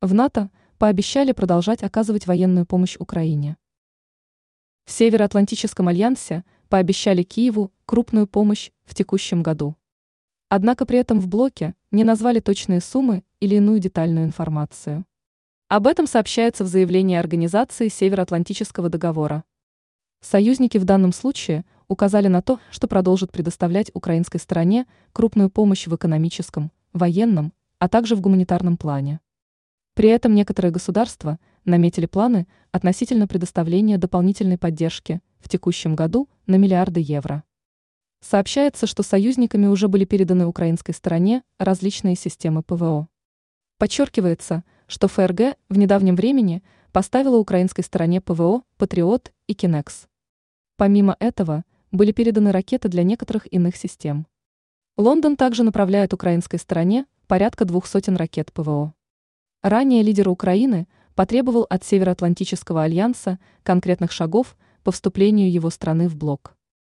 В НАТО пообещали продолжать оказывать военную помощь Украине. В Североатлантическом альянсе пообещали Киеву крупную помощь в текущем году. Однако при этом в блоке не назвали точные суммы или иную детальную информацию. Об этом сообщается в заявлении Организации Североатлантического договора. Союзники в данном случае указали на то, что продолжат предоставлять украинской стороне крупную помощь в экономическом, военном, а также в гуманитарном плане. При этом некоторые государства наметили планы относительно предоставления дополнительной поддержки в текущем году на миллиарды евро. Сообщается, что союзниками уже были переданы украинской стороне различные системы ПВО. Подчеркивается, что ФРГ в недавнем времени поставила украинской стороне ПВО «Патриот» и «Кинекс». Помимо этого, были переданы ракеты для некоторых иных систем. Лондон также направляет украинской стороне порядка двух сотен ракет ПВО. Ранее лидер Украины потребовал от Североатлантического альянса конкретных шагов по вступлению его страны в блок.